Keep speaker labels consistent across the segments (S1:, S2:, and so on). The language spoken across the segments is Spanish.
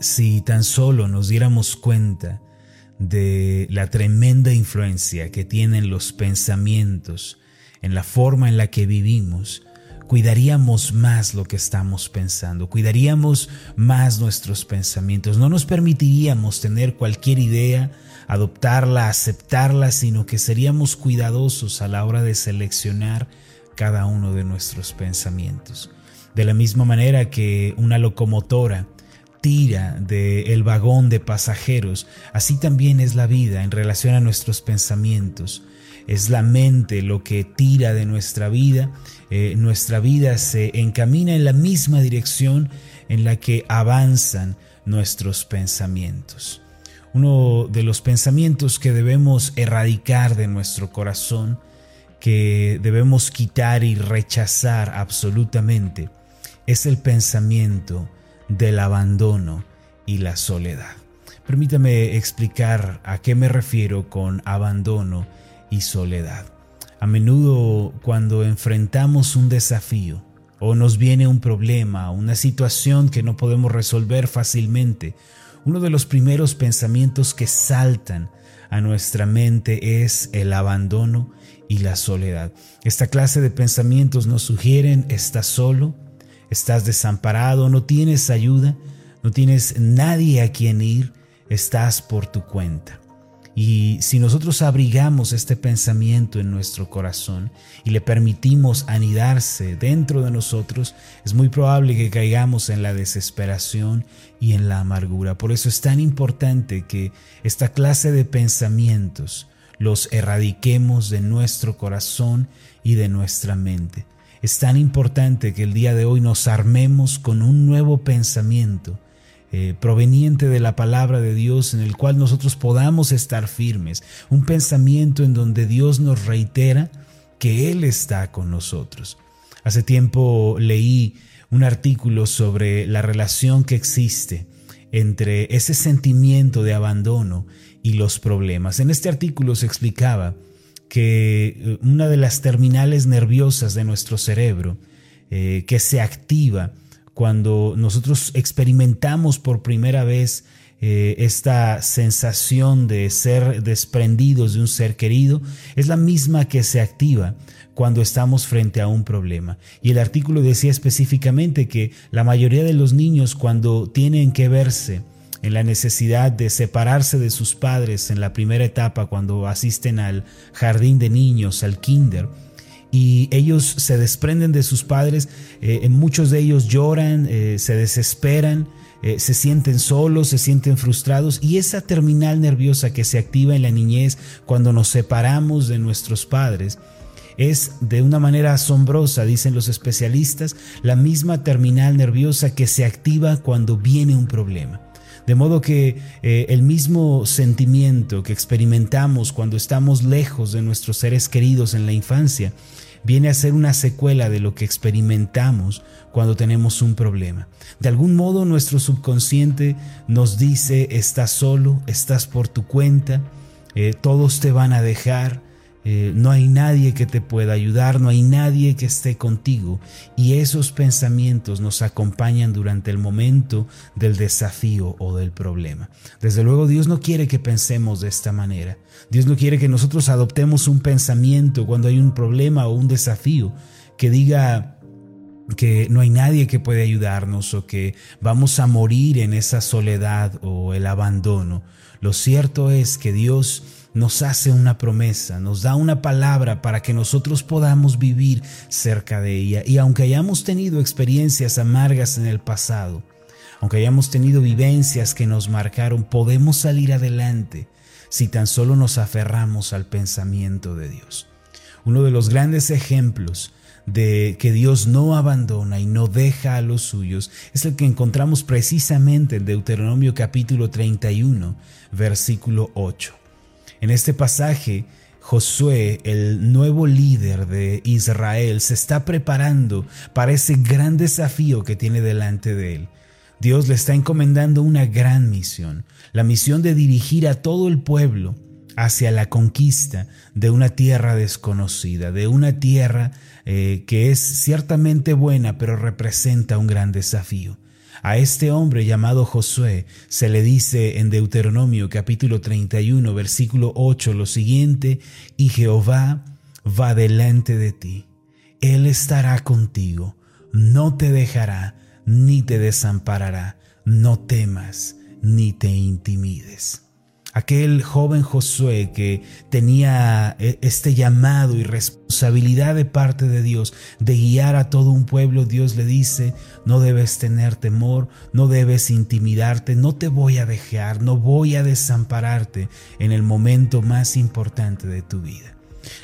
S1: Si tan solo nos diéramos cuenta de la tremenda influencia que tienen los pensamientos en la forma en la que vivimos, cuidaríamos más lo que estamos pensando, cuidaríamos más nuestros pensamientos, no nos permitiríamos tener cualquier idea, adoptarla, aceptarla, sino que seríamos cuidadosos a la hora de seleccionar cada uno de nuestros pensamientos. De la misma manera que una locomotora tira del vagón de pasajeros, así también es la vida en relación a nuestros pensamientos. Es la mente lo que tira de nuestra vida, eh, nuestra vida se encamina en la misma dirección en la que avanzan nuestros pensamientos. Uno de los pensamientos que debemos erradicar de nuestro corazón, que debemos quitar y rechazar absolutamente, es el pensamiento del abandono y la soledad. Permítame explicar a qué me refiero con abandono y soledad. A menudo cuando enfrentamos un desafío o nos viene un problema, una situación que no podemos resolver fácilmente, uno de los primeros pensamientos que saltan a nuestra mente es el abandono y la soledad. Esta clase de pensamientos nos sugieren estás solo, estás desamparado, no tienes ayuda, no tienes nadie a quien ir, estás por tu cuenta. Y si nosotros abrigamos este pensamiento en nuestro corazón y le permitimos anidarse dentro de nosotros, es muy probable que caigamos en la desesperación y en la amargura. Por eso es tan importante que esta clase de pensamientos los erradiquemos de nuestro corazón y de nuestra mente. Es tan importante que el día de hoy nos armemos con un nuevo pensamiento eh, proveniente de la palabra de Dios en el cual nosotros podamos estar firmes, un pensamiento en donde Dios nos reitera que Él está con nosotros. Hace tiempo leí un artículo sobre la relación que existe entre ese sentimiento de abandono y los problemas. En este artículo se explicaba que eh, una de las terminales nerviosas de nuestro cerebro eh, que se activa cuando nosotros experimentamos por primera vez eh, esta sensación de ser desprendidos de un ser querido, es la misma que se activa cuando estamos frente a un problema. Y el artículo decía específicamente que la mayoría de los niños cuando tienen que verse en la necesidad de separarse de sus padres en la primera etapa, cuando asisten al jardín de niños, al kinder, y ellos se desprenden de sus padres, eh, muchos de ellos lloran, eh, se desesperan, eh, se sienten solos, se sienten frustrados y esa terminal nerviosa que se activa en la niñez cuando nos separamos de nuestros padres es de una manera asombrosa, dicen los especialistas, la misma terminal nerviosa que se activa cuando viene un problema. De modo que el mismo sentimiento que experimentamos cuando estamos lejos de nuestros seres queridos en la infancia viene a ser una secuela de lo que experimentamos cuando tenemos un problema. De algún modo nuestro subconsciente nos dice, estás solo, estás por tu cuenta, eh, todos te van a dejar, eh, no hay nadie que te pueda ayudar, no hay nadie que esté contigo. Y esos pensamientos nos acompañan durante el momento del desafío o del problema. Desde luego Dios no quiere que pensemos de esta manera. Dios no quiere que nosotros adoptemos un pensamiento cuando hay un problema o un desafío que diga que no hay nadie que puede ayudarnos o que vamos a morir en esa soledad o el abandono. Lo cierto es que Dios nos hace una promesa, nos da una palabra para que nosotros podamos vivir cerca de ella. Y aunque hayamos tenido experiencias amargas en el pasado, aunque hayamos tenido vivencias que nos marcaron, podemos salir adelante si tan solo nos aferramos al pensamiento de Dios. Uno de los grandes ejemplos de que Dios no abandona y no deja a los suyos es el que encontramos precisamente en Deuteronomio capítulo 31, versículo 8. En este pasaje, Josué, el nuevo líder de Israel, se está preparando para ese gran desafío que tiene delante de él. Dios le está encomendando una gran misión, la misión de dirigir a todo el pueblo hacia la conquista de una tierra desconocida, de una tierra eh, que es ciertamente buena, pero representa un gran desafío. A este hombre llamado Josué se le dice en Deuteronomio capítulo 31 versículo 8 lo siguiente, y Jehová va delante de ti, Él estará contigo, no te dejará ni te desamparará, no temas ni te intimides. Aquel joven Josué que tenía eh, este llamado y responsabilidad de parte de Dios de guiar a todo un pueblo, Dios le dice, no debes tener temor, no debes intimidarte, no te voy a dejar, no voy a desampararte en el momento más importante de tu vida.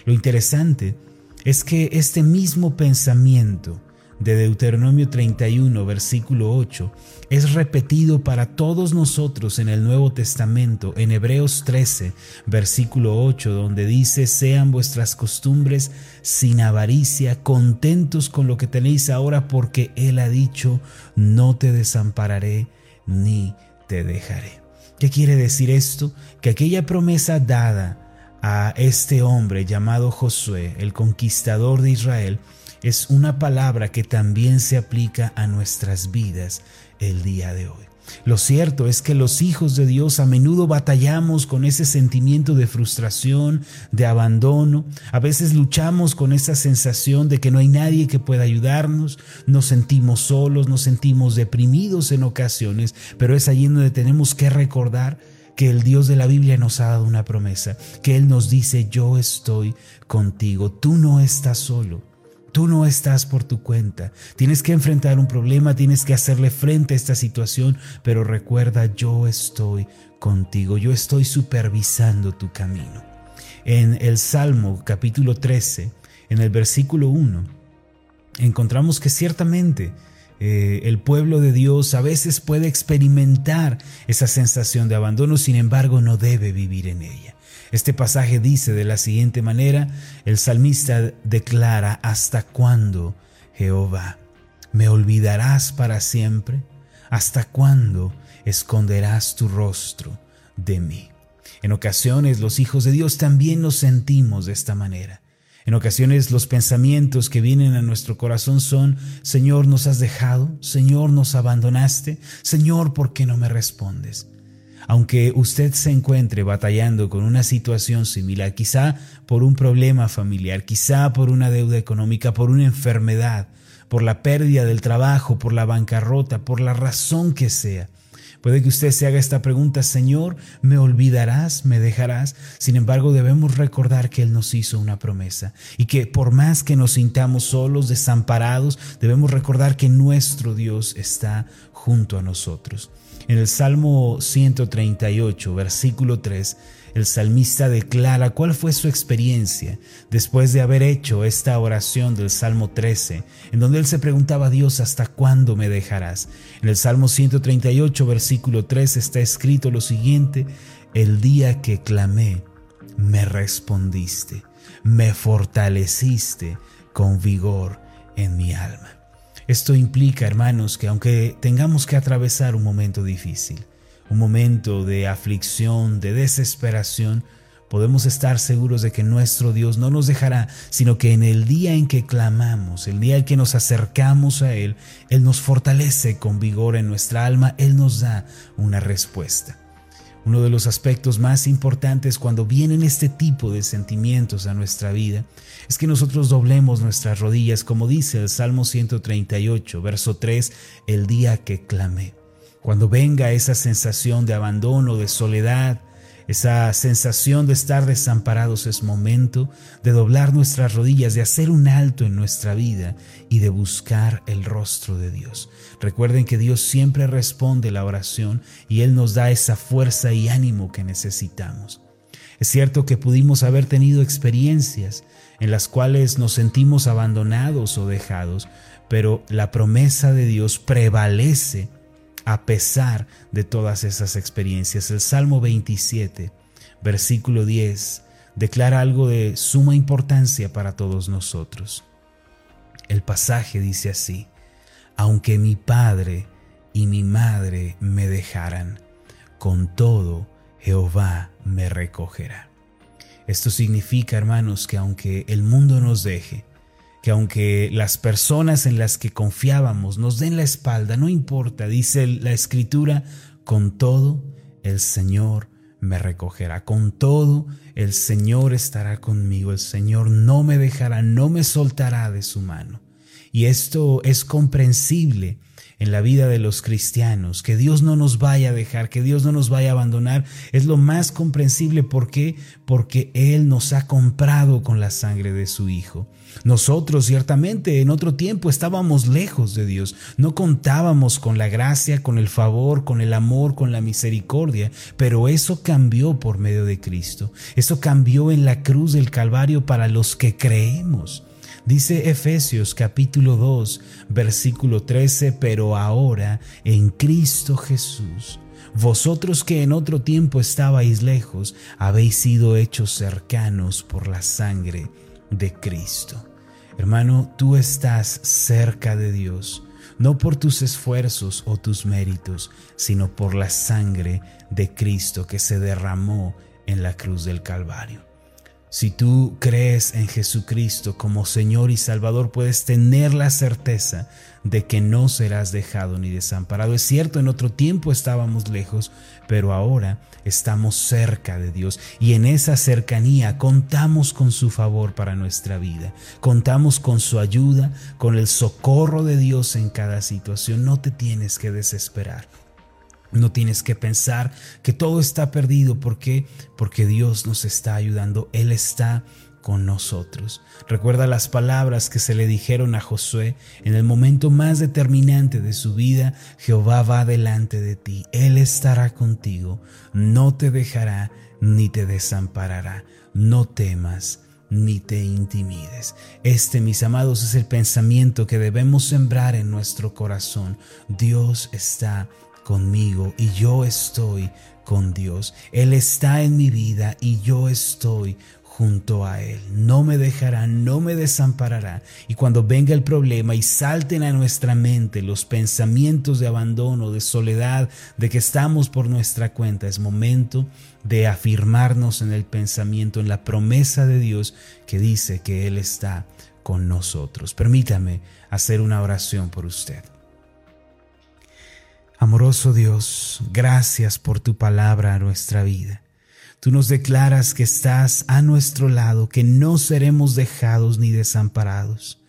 S1: Lo interesante es que este mismo pensamiento de Deuteronomio 31, versículo 8, es repetido para todos nosotros en el Nuevo Testamento, en Hebreos 13, versículo 8, donde dice, sean vuestras costumbres sin avaricia, contentos con lo que tenéis ahora, porque Él ha dicho, no te desampararé ni te dejaré. ¿Qué quiere decir esto? Que aquella promesa dada a este hombre llamado Josué, el conquistador de Israel, es una palabra que también se aplica a nuestras vidas el día de hoy. Lo cierto es que los hijos de Dios a menudo batallamos con ese sentimiento de frustración, de abandono. A veces luchamos con esa sensación de que no hay nadie que pueda ayudarnos. Nos sentimos solos, nos sentimos deprimidos en ocasiones, pero es allí donde tenemos que recordar que el Dios de la Biblia nos ha dado una promesa, que Él nos dice, yo estoy contigo, tú no estás solo. Tú no estás por tu cuenta. Tienes que enfrentar un problema, tienes que hacerle frente a esta situación, pero recuerda, yo estoy contigo, yo estoy supervisando tu camino. En el Salmo capítulo 13, en el versículo 1, encontramos que ciertamente eh, el pueblo de Dios a veces puede experimentar esa sensación de abandono, sin embargo no debe vivir en ella. Este pasaje dice de la siguiente manera, el salmista declara, ¿hasta cuándo, Jehová? ¿Me olvidarás para siempre? ¿Hasta cuándo esconderás tu rostro de mí? En ocasiones los hijos de Dios también nos sentimos de esta manera. En ocasiones los pensamientos que vienen a nuestro corazón son, Señor, nos has dejado, Señor, nos abandonaste, Señor, ¿por qué no me respondes? Aunque usted se encuentre batallando con una situación similar, quizá por un problema familiar, quizá por una deuda económica, por una enfermedad, por la pérdida del trabajo, por la bancarrota, por la razón que sea, Puede que usted se haga esta pregunta, Señor, ¿me olvidarás? ¿Me dejarás? Sin embargo, debemos recordar que Él nos hizo una promesa y que por más que nos sintamos solos, desamparados, debemos recordar que nuestro Dios está junto a nosotros. En el Salmo 138, versículo 3, el salmista declara cuál fue su experiencia después de haber hecho esta oración del Salmo 13, en donde él se preguntaba a Dios, ¿hasta cuándo me dejarás? En el Salmo 138, versículo 3 está escrito lo siguiente, el día que clamé, me respondiste, me fortaleciste con vigor en mi alma. Esto implica, hermanos, que aunque tengamos que atravesar un momento difícil, un momento de aflicción, de desesperación, podemos estar seguros de que nuestro Dios no nos dejará, sino que en el día en que clamamos, el día en que nos acercamos a Él, Él nos fortalece con vigor en nuestra alma, Él nos da una respuesta. Uno de los aspectos más importantes cuando vienen este tipo de sentimientos a nuestra vida es que nosotros doblemos nuestras rodillas, como dice el Salmo 138, verso 3, el día que clamé. Cuando venga esa sensación de abandono, de soledad, esa sensación de estar desamparados es momento de doblar nuestras rodillas, de hacer un alto en nuestra vida y de buscar el rostro de Dios. Recuerden que Dios siempre responde la oración y Él nos da esa fuerza y ánimo que necesitamos. Es cierto que pudimos haber tenido experiencias en las cuales nos sentimos abandonados o dejados, pero la promesa de Dios prevalece a pesar de todas esas experiencias. El Salmo 27, versículo 10, declara algo de suma importancia para todos nosotros. El pasaje dice así, aunque mi padre y mi madre me dejaran, con todo Jehová me recogerá. Esto significa, hermanos, que aunque el mundo nos deje, que aunque las personas en las que confiábamos nos den la espalda, no importa, dice la escritura, con todo el Señor me recogerá, con todo el Señor estará conmigo, el Señor no me dejará, no me soltará de su mano. Y esto es comprensible en la vida de los cristianos, que Dios no nos vaya a dejar, que Dios no nos vaya a abandonar, es lo más comprensible. ¿Por qué? Porque Él nos ha comprado con la sangre de su Hijo. Nosotros ciertamente en otro tiempo estábamos lejos de Dios, no contábamos con la gracia, con el favor, con el amor, con la misericordia, pero eso cambió por medio de Cristo. Eso cambió en la cruz del Calvario para los que creemos. Dice Efesios capítulo 2, versículo 13, pero ahora en Cristo Jesús, vosotros que en otro tiempo estabais lejos, habéis sido hechos cercanos por la sangre de Cristo. Hermano, tú estás cerca de Dios, no por tus esfuerzos o tus méritos, sino por la sangre de Cristo que se derramó en la cruz del Calvario. Si tú crees en Jesucristo como Señor y Salvador, puedes tener la certeza de que no serás dejado ni desamparado. Es cierto, en otro tiempo estábamos lejos, pero ahora estamos cerca de Dios y en esa cercanía contamos con su favor para nuestra vida. Contamos con su ayuda, con el socorro de Dios en cada situación. No te tienes que desesperar. No tienes que pensar que todo está perdido. ¿Por qué? Porque Dios nos está ayudando. Él está con nosotros. Recuerda las palabras que se le dijeron a Josué en el momento más determinante de su vida. Jehová va delante de ti. Él estará contigo. No te dejará ni te desamparará. No temas ni te intimides. Este, mis amados, es el pensamiento que debemos sembrar en nuestro corazón. Dios está conmigo y yo estoy con Dios. Él está en mi vida y yo estoy junto a Él. No me dejará, no me desamparará. Y cuando venga el problema y salten a nuestra mente los pensamientos de abandono, de soledad, de que estamos por nuestra cuenta, es momento de afirmarnos en el pensamiento, en la promesa de Dios que dice que Él está con nosotros. Permítame hacer una oración por usted. Amoroso Dios, gracias por tu palabra a nuestra vida. Tú nos declaras que estás a nuestro lado, que no seremos dejados ni desamparados.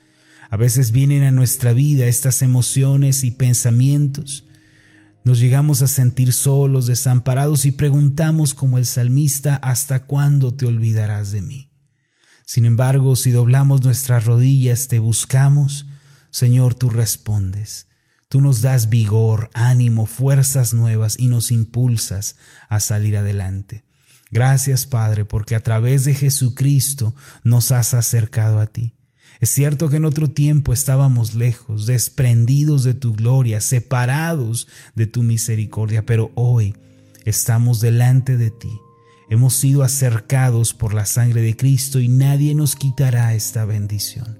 S1: A veces vienen a nuestra vida estas emociones y pensamientos. Nos llegamos a sentir solos, desamparados y preguntamos como el salmista, ¿hasta cuándo te olvidarás de mí? Sin embargo, si doblamos nuestras rodillas, te buscamos, Señor, tú respondes. Tú nos das vigor, ánimo, fuerzas nuevas y nos impulsas a salir adelante. Gracias Padre, porque a través de Jesucristo nos has acercado a ti. Es cierto que en otro tiempo estábamos lejos, desprendidos de tu gloria, separados de tu misericordia, pero hoy estamos delante de ti. Hemos sido acercados por la sangre de Cristo y nadie nos quitará esta bendición.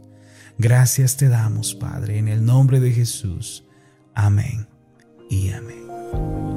S1: Gracias te damos, Padre, en el nombre de Jesús. Amén y amén.